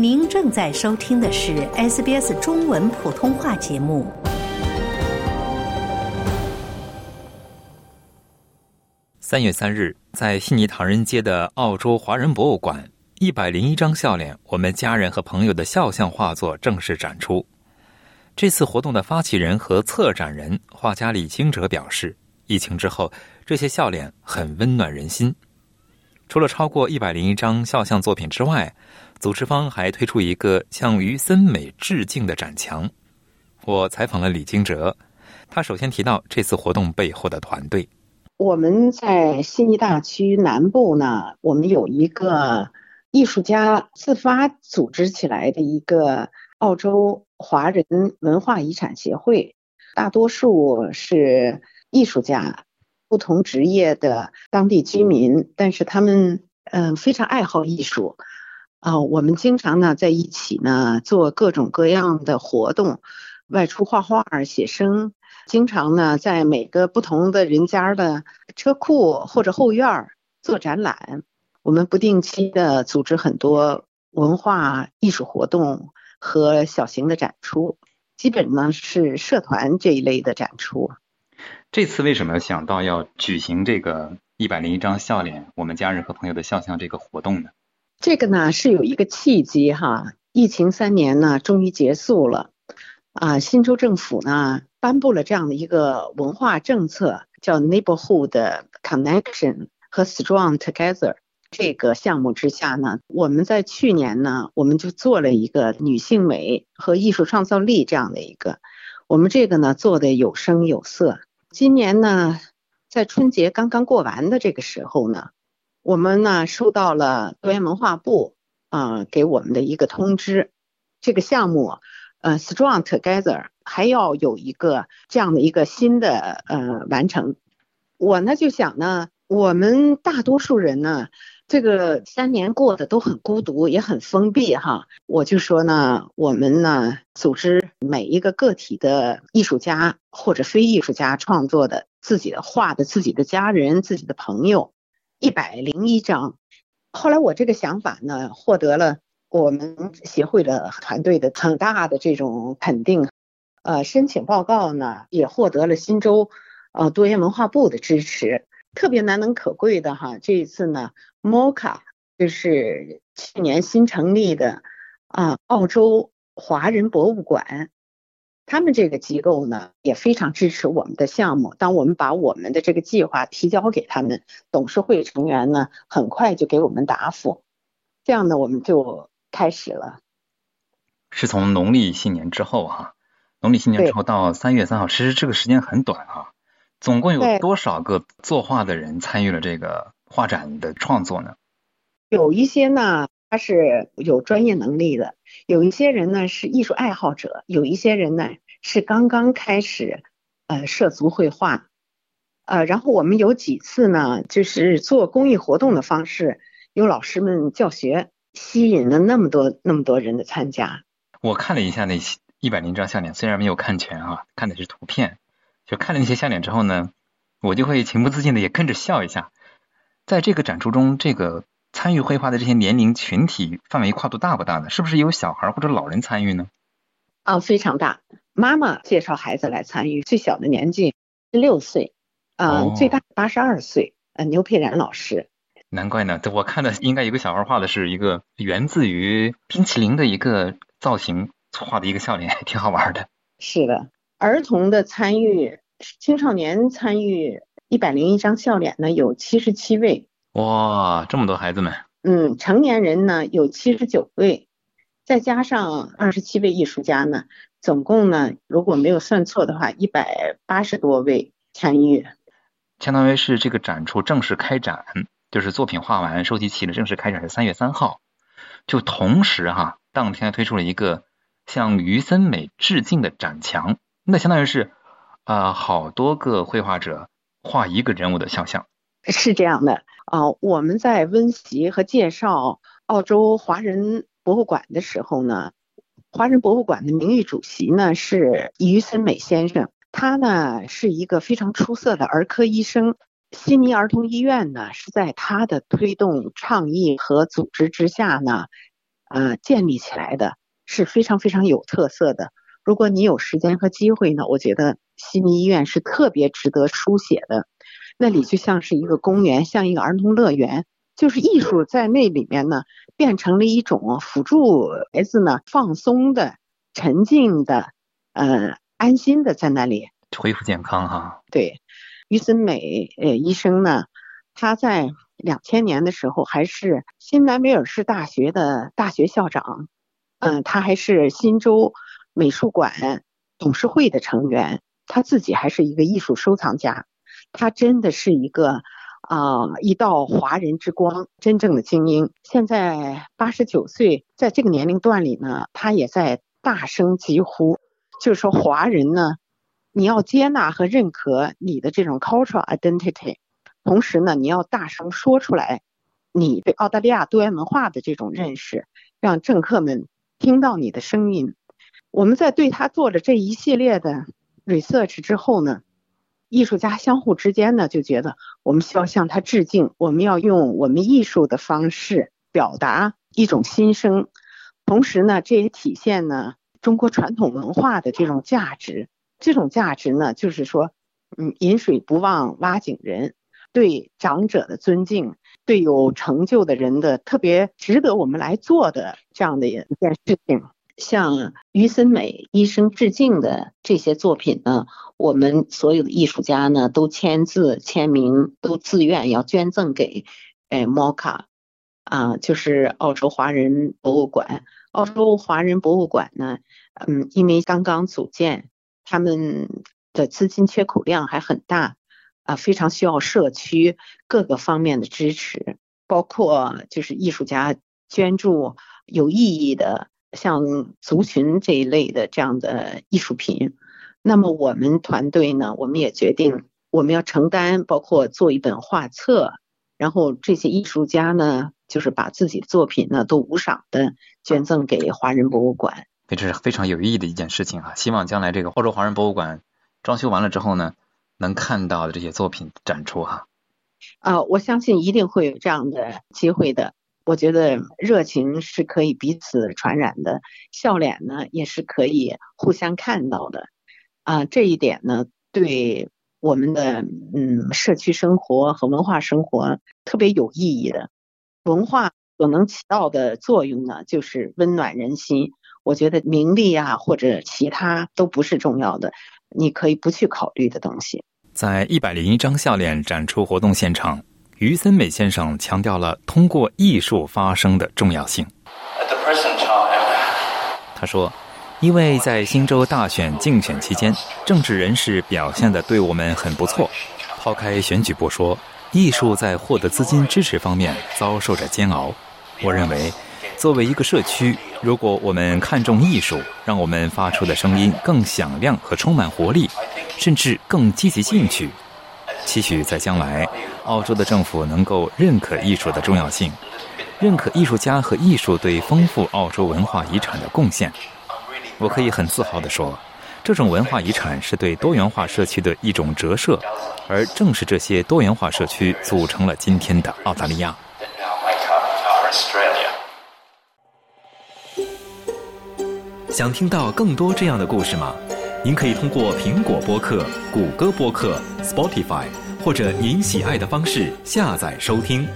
您正在收听的是 SBS 中文普通话节目。三月三日，在悉尼唐人街的澳洲华人博物馆，一百零一张笑脸，我们家人和朋友的肖像画作正式展出。这次活动的发起人和策展人画家李清哲表示，疫情之后，这些笑脸很温暖人心。除了超过一百零一张肖像作品之外，组织方还推出一个向于森美致敬的展墙。我采访了李金哲，他首先提到这次活动背后的团队。我们在悉尼大区南部呢，我们有一个艺术家自发组织起来的一个澳洲华人文化遗产协会，大多数是艺术家。不同职业的当地居民，但是他们嗯非常爱好艺术啊。我们经常呢在一起呢做各种各样的活动，外出画画、写生，经常呢在每个不同的人家的车库或者后院做展览。我们不定期的组织很多文化艺术活动和小型的展出，基本呢是社团这一类的展出。这次为什么想到要举行这个一百零一张笑脸，我们家人和朋友的肖像这个活动呢？这个呢是有一个契机哈，疫情三年呢终于结束了，啊，新州政府呢颁布了这样的一个文化政策，叫 Neighborhood Connection 和 Strong Together 这个项目之下呢，我们在去年呢我们就做了一个女性美和艺术创造力这样的一个，我们这个呢做的有声有色。今年呢，在春节刚刚过完的这个时候呢，我们呢收到了多元文化部啊给我们的一个通知，这个项目呃 Strong Together 还要有一个这样的一个新的呃完成。我呢就想呢，我们大多数人呢。这个三年过得都很孤独，也很封闭哈。我就说呢，我们呢组织每一个个体的艺术家或者非艺术家创作的自己的画的自己的家人、自己的朋友，一百零一张。后来我这个想法呢，获得了我们协会的团队的很大的这种肯定。呃，申请报告呢也获得了新州呃多元文化部的支持。特别难能可贵的哈，这一次呢，MOCA 就是去年新成立的啊，澳洲华人博物馆，他们这个机构呢也非常支持我们的项目。当我们把我们的这个计划提交给他们，董事会成员呢很快就给我们答复，这样呢我们就开始了。是从农历新年之后哈，农历新年之后到三月三号，其实这个时间很短啊。总共有多少个作画的人参与了这个画展的创作呢？有一些呢，他是有专业能力的；有一些人呢是艺术爱好者；有一些人呢是刚刚开始呃涉足绘画。呃，然后我们有几次呢，就是做公益活动的方式，有老师们教学，吸引了那么多那么多人的参加。我看了一下那些一百零张笑脸，虽然没有看全啊，看的是图片。就看了那些笑脸之后呢，我就会情不自禁的也跟着笑一下。在这个展出中，这个参与绘画的这些年龄群体范围跨度大不大呢？是不是有小孩或者老人参与呢？啊，非常大。妈妈介绍孩子来参与，最小的年纪是六岁，啊，最大八十二岁。呃，牛佩然老师。难怪呢，我看的应该有个小孩画的是一个源自于冰淇淋的一个造型画的一个笑脸，挺好玩的。是的。儿童的参与，青少年参与一百零一张笑脸呢，有七十七位。哇，这么多孩子们！嗯，成年人呢有七十九位，再加上二十七位艺术家呢，总共呢，如果没有算错的话，一百八十多位参与。相当于是这个展出正式开展，就是作品画完、收集齐了，正式开展是三月三号。就同时哈，当天推出了一个向于森美致敬的展墙。那相当于是，啊，好多个绘画者画一个人物的肖像，是这样的啊。我们在温习和介绍澳洲华人博物馆的时候呢，华人博物馆的名誉主席呢是于森美先生，他呢是一个非常出色的儿科医生。悉尼儿童医院呢是在他的推动、倡议和组织之下呢，呃建立起来的，是非常非常有特色的。如果你有时间和机会呢，我觉得悉尼医院是特别值得书写的。那里就像是一个公园，像一个儿童乐园，就是艺术在那里面呢，变成了一种辅助孩子呢放松的、沉静的、呃安心的在那里恢复健康哈。对，于森美呃医生呢，他在。两千年的时候，还是新南威尔士大学的大学校长，嗯，他还是新州美术馆董事会的成员，他自己还是一个艺术收藏家，他真的是一个啊一道华人之光，真正的精英。现在八十九岁，在这个年龄段里呢，他也在大声疾呼，就是说华人呢，你要接纳和认可你的这种 cultural identity。同时呢，你要大声说出来，你对澳大利亚多元文化的这种认识，让政客们听到你的声音。我们在对他做了这一系列的 research 之后呢，艺术家相互之间呢就觉得，我们需要向他致敬，我们要用我们艺术的方式表达一种心声。同时呢，这也体现呢中国传统文化的这种价值。这种价值呢，就是说，嗯，饮水不忘挖井人。对长者的尊敬，对有成就的人的特别值得我们来做的这样的一件事情，向于森美医生致敬的这些作品呢，我们所有的艺术家呢都签字签名，都自愿要捐赠给哎 MOCA 啊，就是澳洲华人博物馆。澳洲华人博物馆呢，嗯，因为刚刚组建，他们的资金缺口量还很大。啊，非常需要社区各个方面的支持，包括就是艺术家捐助有意义的，像族群这一类的这样的艺术品。那么我们团队呢，我们也决定我们要承担，包括做一本画册，然后这些艺术家呢，就是把自己的作品呢都无偿的捐赠给华人博物馆。这是非常有意义的一件事情啊！希望将来这个澳洲华人博物馆装修完了之后呢。能看到的这些作品展出哈，啊，我相信一定会有这样的机会的。我觉得热情是可以彼此传染的，笑脸呢也是可以互相看到的。啊，这一点呢，对我们的嗯社区生活和文化生活特别有意义的。文化所能起到的作用呢，就是温暖人心。我觉得名利啊或者其他都不是重要的。你可以不去考虑的东西。在一百零一张笑脸展出活动现场，于森美先生强调了通过艺术发声的重要性。他说：“因为在新州大选竞选期间，政治人士表现的对我们很不错。抛开选举不说，艺术在获得资金支持方面遭受着煎熬。我认为。”作为一个社区，如果我们看重艺术，让我们发出的声音更响亮和充满活力，甚至更积极进取，期许在将来，澳洲的政府能够认可艺术的重要性，认可艺术家和艺术对丰富澳洲文化遗产的贡献。我可以很自豪地说，这种文化遗产是对多元化社区的一种折射，而正是这些多元化社区组成了今天的澳大利亚。想听到更多这样的故事吗？您可以通过苹果播客、谷歌播客、Spotify，或者您喜爱的方式下载收听。